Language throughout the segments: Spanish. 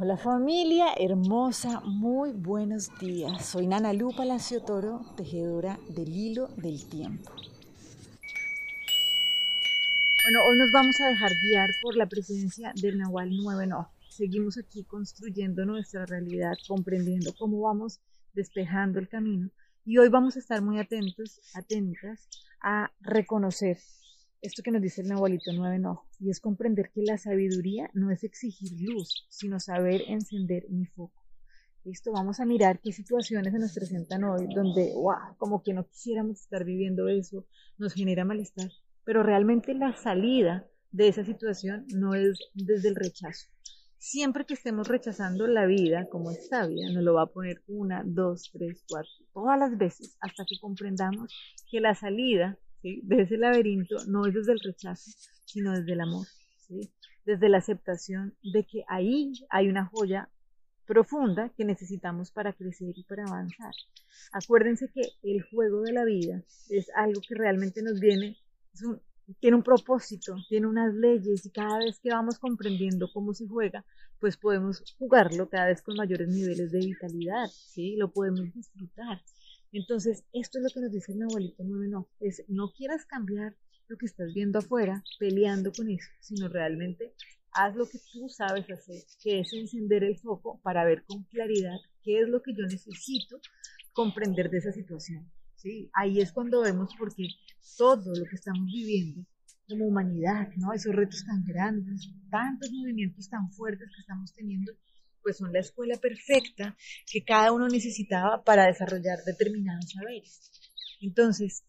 Hola familia hermosa, muy buenos días. Soy Nana Lu Palacio Toro, tejedora del hilo del tiempo. Bueno, hoy nos vamos a dejar guiar por la presencia del Nahual 9 No. Seguimos aquí construyendo nuestra realidad, comprendiendo cómo vamos despejando el camino. Y hoy vamos a estar muy atentos, atentas a reconocer esto que nos dice el Nahualito 9 no, y es comprender que la sabiduría no es exigir luz, sino saber encender mi foco. Listo, vamos a mirar qué situaciones se nos presentan hoy donde, wow, como que no quisiéramos estar viviendo eso, nos genera malestar, pero realmente la salida de esa situación no es desde el rechazo. Siempre que estemos rechazando la vida como es sabia, nos lo va a poner una, dos, tres, cuatro, todas las veces, hasta que comprendamos que la salida de ese laberinto no es desde el rechazo, sino desde el amor, desde la aceptación de que ahí hay una joya profunda que necesitamos para crecer y para avanzar. Acuérdense que el juego de la vida es algo que realmente nos viene, tiene un propósito, tiene unas leyes y cada vez que vamos comprendiendo cómo se juega, pues podemos jugarlo cada vez con mayores niveles de vitalidad, ¿sí? Lo podemos disfrutar. Entonces, esto es lo que nos dice el abuelito 9 no, es no quieras cambiar lo que estás viendo afuera peleando con eso, sino realmente haz lo que tú sabes hacer, que es encender el foco para ver con claridad qué es lo que yo necesito comprender de esa situación. ¿sí? Ahí es cuando vemos porque todo lo que estamos viviendo como humanidad, ¿no? esos retos tan grandes, tantos movimientos tan fuertes que estamos teniendo, pues son la escuela perfecta que cada uno necesitaba para desarrollar determinados saberes. Entonces,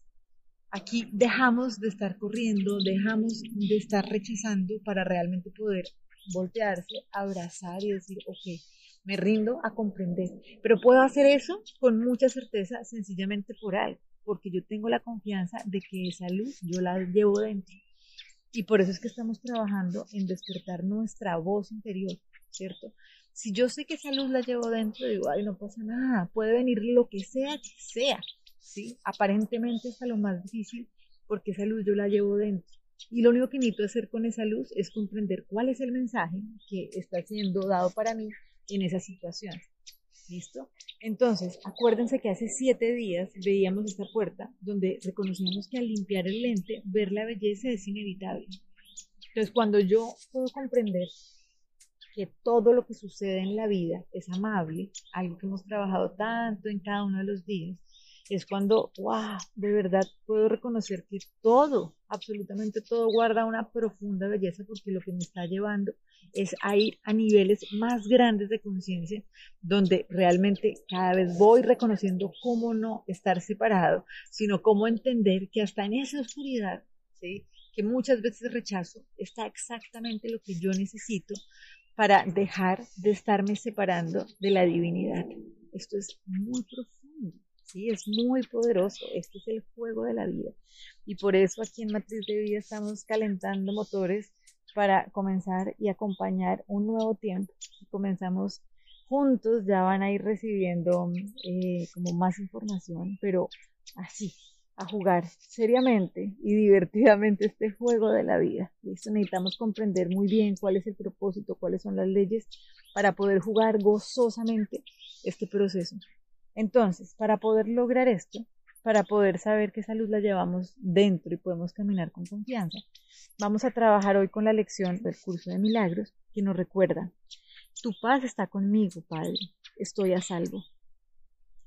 aquí dejamos de estar corriendo, dejamos de estar rechazando para realmente poder voltearse, abrazar y decir, ok, me rindo a comprender. Pero puedo hacer eso con mucha certeza, sencillamente por algo, porque yo tengo la confianza de que esa luz yo la llevo dentro. Y por eso es que estamos trabajando en despertar nuestra voz interior, ¿cierto? Si yo sé que esa luz la llevo dentro, digo, ay, no pasa nada, puede venir lo que sea que sea, ¿sí? Aparentemente es lo más difícil porque esa luz yo la llevo dentro. Y lo único que necesito hacer con esa luz es comprender cuál es el mensaje que está siendo dado para mí en esa situación. ¿Listo? Entonces, acuérdense que hace siete días veíamos esta puerta donde reconocíamos que al limpiar el lente, ver la belleza es inevitable. Entonces, cuando yo puedo comprender que todo lo que sucede en la vida es amable, algo que hemos trabajado tanto en cada uno de los días, es cuando, wow, de verdad puedo reconocer que todo, absolutamente todo guarda una profunda belleza porque lo que me está llevando es a ir a niveles más grandes de conciencia, donde realmente cada vez voy reconociendo cómo no estar separado, sino cómo entender que hasta en esa oscuridad, ¿sí? que muchas veces rechazo, está exactamente lo que yo necesito para dejar de estarme separando de la divinidad. Esto es muy profundo, ¿sí? es muy poderoso. Este es el fuego de la vida. Y por eso aquí en Matriz de Vida estamos calentando motores para comenzar y acompañar un nuevo tiempo. comenzamos juntos, ya van a ir recibiendo eh, como más información, pero así, a jugar seriamente y divertidamente este juego de la vida. ¿Listo? Necesitamos comprender muy bien cuál es el propósito, cuáles son las leyes para poder jugar gozosamente este proceso. Entonces, para poder lograr esto, para poder saber que esa luz la llevamos dentro y podemos caminar con confianza, vamos a trabajar hoy con la lección del curso de milagros que nos recuerda, tu paz está conmigo, Padre, estoy a salvo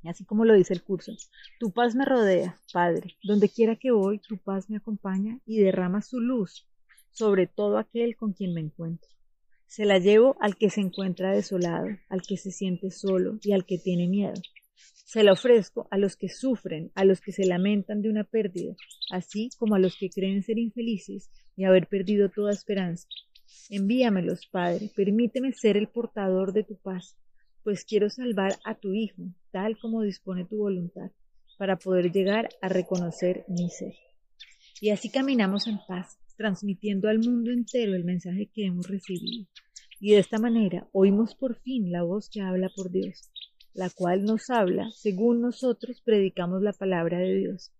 así como lo dice el curso. Tu paz me rodea, Padre. Donde quiera que voy, tu paz me acompaña y derrama su luz sobre todo aquel con quien me encuentro. Se la llevo al que se encuentra desolado, al que se siente solo y al que tiene miedo. Se la ofrezco a los que sufren, a los que se lamentan de una pérdida, así como a los que creen ser infelices y haber perdido toda esperanza. Envíamelos, Padre, permíteme ser el portador de tu paz pues quiero salvar a tu Hijo, tal como dispone tu voluntad, para poder llegar a reconocer mi ser. Y así caminamos en paz, transmitiendo al mundo entero el mensaje que hemos recibido. Y de esta manera oímos por fin la voz que habla por Dios, la cual nos habla según nosotros predicamos la palabra de Dios,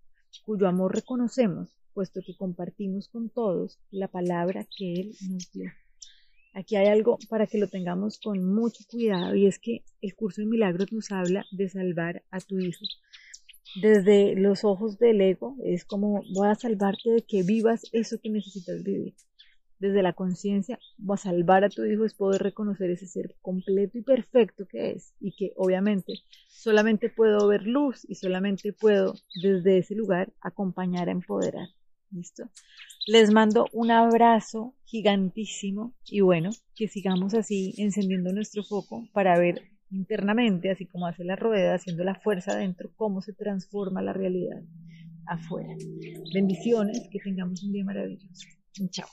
cuyo amor reconocemos, puesto que compartimos con todos la palabra que Él nos dio. Aquí hay algo para que lo tengamos con mucho cuidado y es que el curso de milagros nos habla de salvar a tu hijo. Desde los ojos del ego es como voy a salvarte de que vivas eso que necesitas vivir. Desde la conciencia, a salvar a tu hijo es poder reconocer ese ser completo y perfecto que es y que obviamente solamente puedo ver luz y solamente puedo desde ese lugar acompañar a empoderar. ¿Listo? Les mando un abrazo gigantísimo y bueno, que sigamos así encendiendo nuestro foco para ver internamente, así como hace la rueda, haciendo la fuerza dentro, cómo se transforma la realidad afuera. Bendiciones, que tengamos un día maravilloso. Chao.